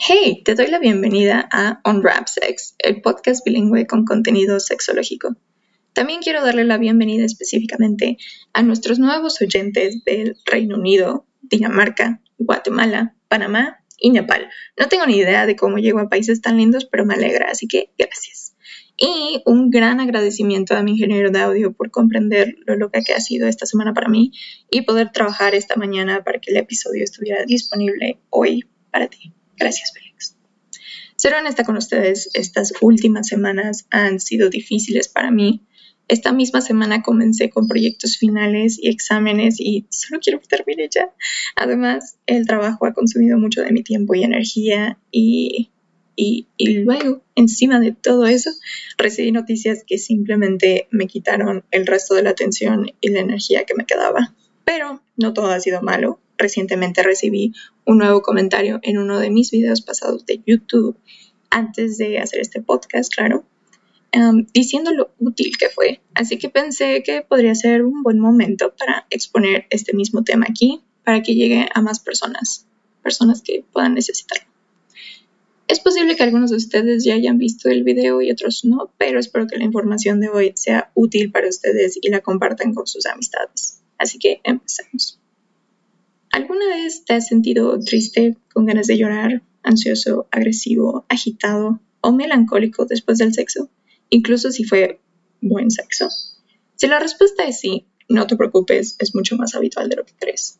Hey, te doy la bienvenida a Unwrap Sex, el podcast bilingüe con contenido sexológico. También quiero darle la bienvenida específicamente a nuestros nuevos oyentes del Reino Unido, Dinamarca, Guatemala, Panamá y Nepal. No tengo ni idea de cómo llego a países tan lindos, pero me alegra, así que gracias. Y un gran agradecimiento a mi ingeniero de audio por comprender lo loca que ha sido esta semana para mí y poder trabajar esta mañana para que el episodio estuviera disponible hoy para ti. Gracias, Félix. Ser honesta con ustedes, estas últimas semanas han sido difíciles para mí. Esta misma semana comencé con proyectos finales y exámenes y solo quiero que termine ya. Además, el trabajo ha consumido mucho de mi tiempo y energía y, y, y luego, encima de todo eso, recibí noticias que simplemente me quitaron el resto de la atención y la energía que me quedaba. Pero no todo ha sido malo recientemente recibí un nuevo comentario en uno de mis videos pasados de YouTube antes de hacer este podcast, claro, um, diciendo lo útil que fue. Así que pensé que podría ser un buen momento para exponer este mismo tema aquí para que llegue a más personas, personas que puedan necesitarlo. Es posible que algunos de ustedes ya hayan visto el video y otros no, pero espero que la información de hoy sea útil para ustedes y la compartan con sus amistades. Así que empecemos. ¿Alguna vez te has sentido triste, con ganas de llorar, ansioso, agresivo, agitado o melancólico después del sexo? Incluso si fue buen sexo. Si la respuesta es sí, no te preocupes, es mucho más habitual de lo que crees.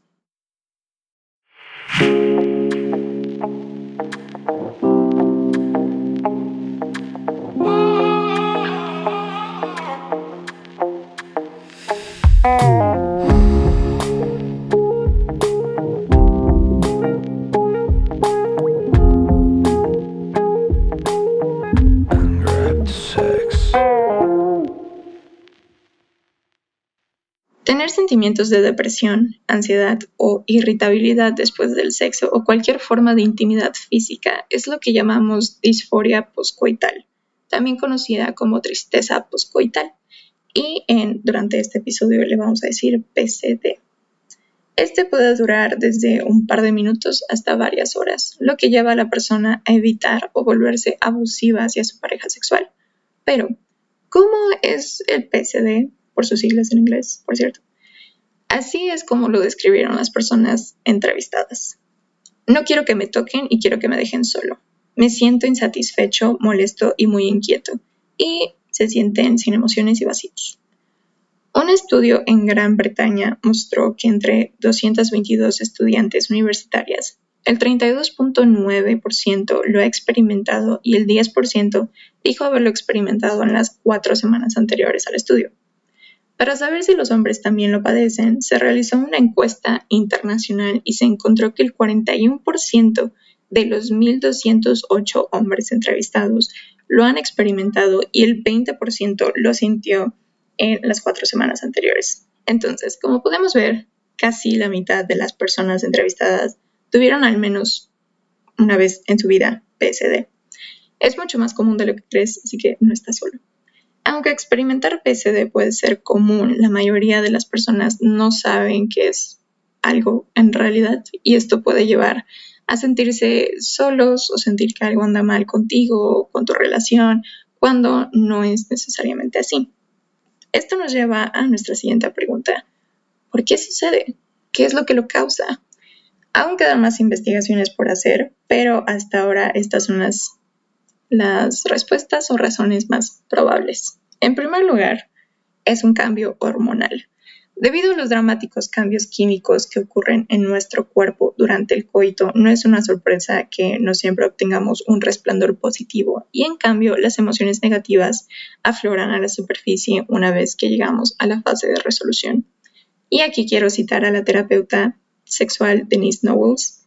Sentimientos de depresión, ansiedad o irritabilidad después del sexo o cualquier forma de intimidad física es lo que llamamos disforia poscoital, también conocida como tristeza poscoital. Y durante este episodio le vamos a decir PCD. Este puede durar desde un par de minutos hasta varias horas, lo que lleva a la persona a evitar o volverse abusiva hacia su pareja sexual. Pero, ¿cómo es el PCD? por sus siglas en inglés, por cierto. Así es como lo describieron las personas entrevistadas. No quiero que me toquen y quiero que me dejen solo. Me siento insatisfecho, molesto y muy inquieto. Y se sienten sin emociones y vacíos. Un estudio en Gran Bretaña mostró que entre 222 estudiantes universitarias, el 32.9% lo ha experimentado y el 10% dijo haberlo experimentado en las cuatro semanas anteriores al estudio. Para saber si los hombres también lo padecen, se realizó una encuesta internacional y se encontró que el 41% de los 1.208 hombres entrevistados lo han experimentado y el 20% lo sintió en las cuatro semanas anteriores. Entonces, como podemos ver, casi la mitad de las personas entrevistadas tuvieron al menos una vez en su vida PSD. Es mucho más común de lo que crees, así que no estás solo. Aunque experimentar PSD puede ser común, la mayoría de las personas no saben que es algo en realidad y esto puede llevar a sentirse solos o sentir que algo anda mal contigo o con tu relación cuando no es necesariamente así. Esto nos lleva a nuestra siguiente pregunta. ¿Por qué sucede? ¿Qué es lo que lo causa? Aún quedan más investigaciones por hacer, pero hasta ahora estas son las las respuestas o razones más probables. En primer lugar, es un cambio hormonal. Debido a los dramáticos cambios químicos que ocurren en nuestro cuerpo durante el coito, no es una sorpresa que no siempre obtengamos un resplandor positivo y en cambio las emociones negativas afloran a la superficie una vez que llegamos a la fase de resolución. Y aquí quiero citar a la terapeuta sexual Denise Knowles.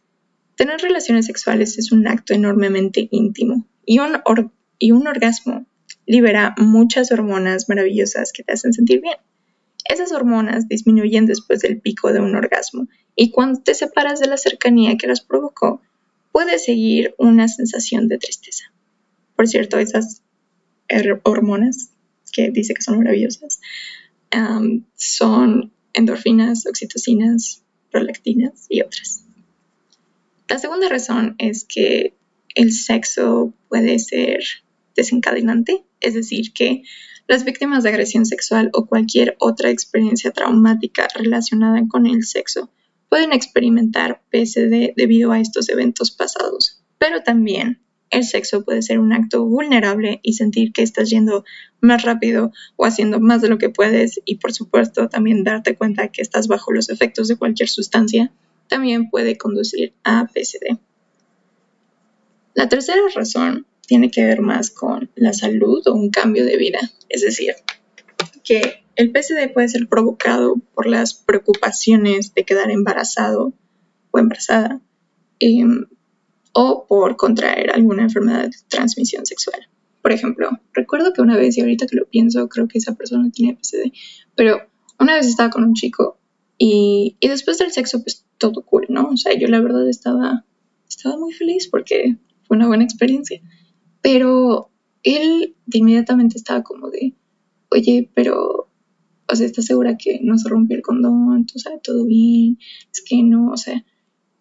Tener relaciones sexuales es un acto enormemente íntimo y un, y un orgasmo libera muchas hormonas maravillosas que te hacen sentir bien. Esas hormonas disminuyen después del pico de un orgasmo y cuando te separas de la cercanía que las provocó, puede seguir una sensación de tristeza. Por cierto, esas hormonas que dice que son maravillosas son endorfinas, oxitocinas, prolactinas y otras. La segunda razón es que el sexo puede ser desencadenante, es decir, que las víctimas de agresión sexual o cualquier otra experiencia traumática relacionada con el sexo pueden experimentar PSD debido a estos eventos pasados, pero también el sexo puede ser un acto vulnerable y sentir que estás yendo más rápido o haciendo más de lo que puedes y por supuesto también darte cuenta que estás bajo los efectos de cualquier sustancia también puede conducir a PSD. La tercera razón tiene que ver más con la salud o un cambio de vida, es decir, que el PSD puede ser provocado por las preocupaciones de quedar embarazado o embarazada, em, o por contraer alguna enfermedad de transmisión sexual. Por ejemplo, recuerdo que una vez, y ahorita que lo pienso, creo que esa persona tiene PCD, pero una vez estaba con un chico y, y, después del sexo, pues todo cool, ¿no? O sea, yo la verdad estaba, estaba muy feliz porque una buena experiencia. Pero él de inmediatamente estaba como de, oye, pero, o sea, ¿estás segura que no se rompió el condón? ¿Tú sabes todo bien? Es que no, o sea,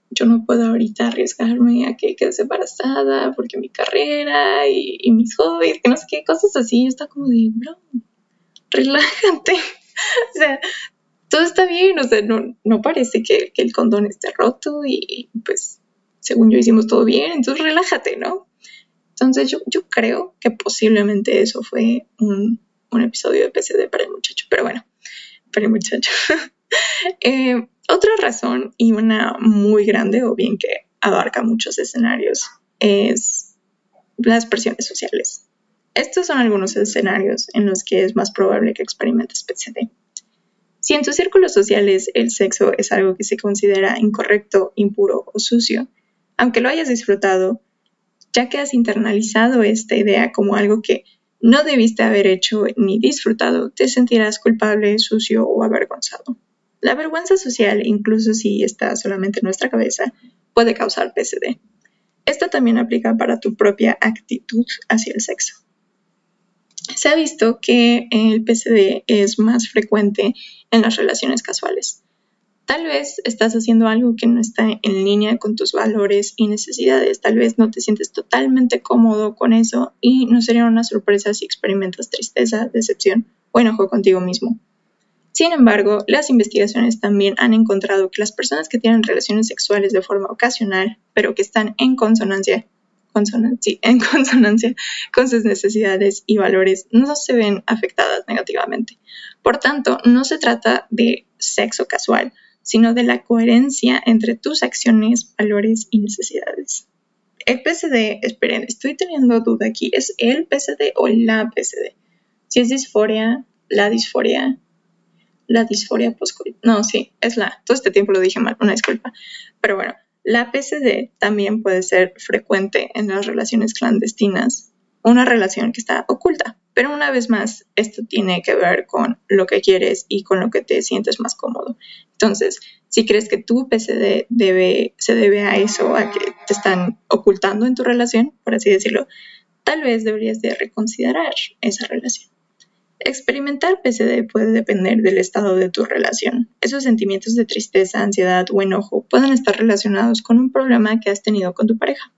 yo no puedo ahorita arriesgarme a que quede embarazada porque mi carrera y, mis hobbies, que no sé qué, cosas así. Está como de, bro, relájate. o sea, todo está bien, o sea, no, no parece que, el condón esté roto y pues según yo hicimos todo bien, entonces relájate, ¿no? Entonces yo, creo que posiblemente eso fue un, un episodio de PCD para el muchacho, pero bueno, para el muchacho. eh, otra razón, y una muy grande, o bien que abarca muchos escenarios, es las presiones sociales. Estos son algunos escenarios en los que es más probable que experimentes PCD. Si en tus círculos sociales el sexo es algo que se considera incorrecto, impuro o sucio, aunque lo hayas disfrutado, ya que has internalizado esta idea como algo que no debiste haber hecho ni disfrutado, te sentirás culpable, sucio o avergonzado. La vergüenza social, incluso si está solamente en nuestra cabeza, puede causar PSD. Esto también aplica para tu propia actitud hacia el sexo. Se ha visto que el PSD es más frecuente en las relaciones casuales. Tal vez estás haciendo algo que no está en línea con tus valores y necesidades, tal vez no te sientes totalmente cómodo con eso y no sería una sorpresa si experimentas tristeza, decepción o enojo contigo mismo. Sin embargo, las investigaciones también han encontrado que las personas que tienen relaciones sexuales de forma ocasional, pero que están en consonancia, en consonancia con sus necesidades y valores, no se ven afectadas negativamente. Por tanto, no se trata de sexo casual, sino de la coherencia entre tus acciones, valores y necesidades. El PCD, esperen, estoy teniendo duda aquí, ¿es el PCD o la PCD? Si es disforia, la disforia, la disforia postcoital. No, sí, es la. Todo este tiempo lo dije mal, una disculpa. Pero bueno, la PCD también puede ser frecuente en las relaciones clandestinas, una relación que está oculta. Pero una vez más, esto tiene que ver con lo que quieres y con lo que te sientes más cómodo. Entonces, si crees que tu PCD se debe a eso, a que te están ocultando en tu relación, por así decirlo, tal vez deberías de reconsiderar esa relación. Experimentar PCD puede depender del estado de tu relación. Esos sentimientos de tristeza, ansiedad o enojo pueden estar relacionados con un problema que has tenido con tu pareja.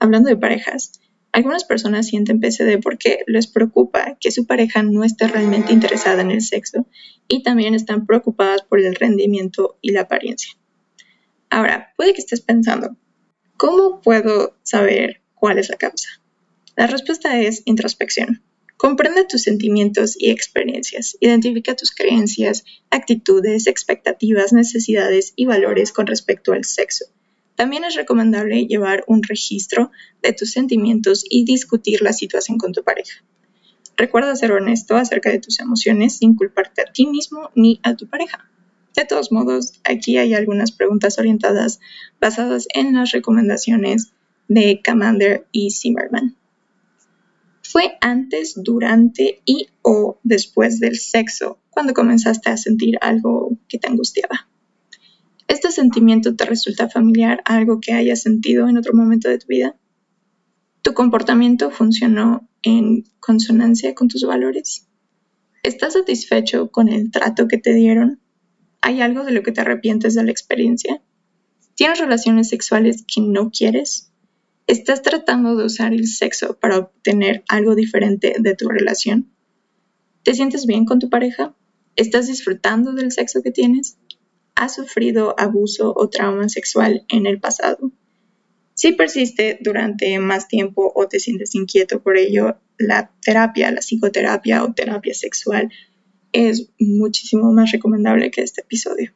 Hablando de parejas, algunas personas sienten PCD porque les preocupa que su pareja no esté realmente interesada en el sexo y también están preocupadas por el rendimiento y la apariencia. Ahora, puede que estés pensando, ¿cómo puedo saber cuál es la causa? La respuesta es introspección. Comprende tus sentimientos y experiencias. Identifica tus creencias, actitudes, expectativas, necesidades y valores con respecto al sexo. También es recomendable llevar un registro de tus sentimientos y discutir la situación con tu pareja. Recuerda ser honesto acerca de tus emociones sin culparte a ti mismo ni a tu pareja. De todos modos, aquí hay algunas preguntas orientadas basadas en las recomendaciones de Commander y Zimmerman. ¿Fue antes, durante y o después del sexo cuando comenzaste a sentir algo que te angustiaba? ¿Este sentimiento te resulta familiar a algo que hayas sentido en otro momento de tu vida? ¿Tu comportamiento funcionó en consonancia con tus valores? ¿Estás satisfecho con el trato que te dieron? ¿Hay algo de lo que te arrepientes de la experiencia? ¿Tienes relaciones sexuales que no quieres? ¿Estás tratando de usar el sexo para obtener algo diferente de tu relación? ¿Te sientes bien con tu pareja? ¿Estás disfrutando del sexo que tienes? ¿Has sufrido abuso o trauma sexual en el pasado? Si persiste durante más tiempo o te sientes inquieto por ello, la terapia, la psicoterapia o terapia sexual es muchísimo más recomendable que este episodio.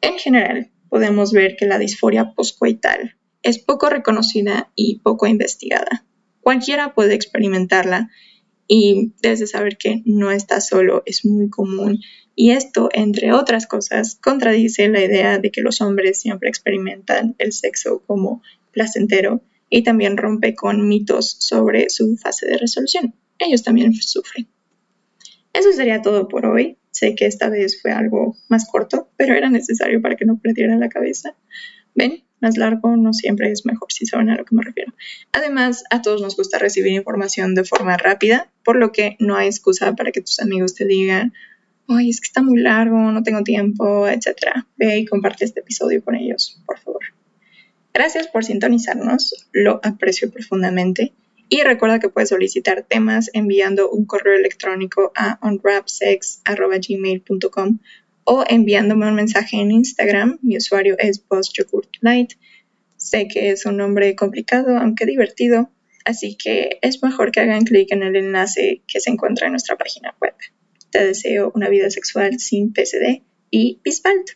En general, podemos ver que la disforia poscoital es poco reconocida y poco investigada. Cualquiera puede experimentarla y desde saber que no está solo es muy común y esto, entre otras cosas, contradice la idea de que los hombres siempre experimentan el sexo como placentero y también rompe con mitos sobre su fase de resolución. Ellos también sufren. Eso sería todo por hoy. Sé que esta vez fue algo más corto, pero era necesario para que no perdiera la cabeza. Ven, más largo no siempre es mejor, si saben a lo que me refiero. Además, a todos nos gusta recibir información de forma rápida, por lo que no hay excusa para que tus amigos te digan, ay, es que está muy largo, no tengo tiempo, etc. Ve y comparte este episodio con ellos, por favor. Gracias por sintonizarnos, lo aprecio profundamente. Y recuerda que puedes solicitar temas enviando un correo electrónico a unwrapsex.gmail.com o enviándome un mensaje en Instagram. Mi usuario es BossYogurtLight. Sé que es un nombre complicado, aunque divertido, así que es mejor que hagan clic en el enlace que se encuentra en nuestra página web. Te deseo una vida sexual sin PCD y Bispalt.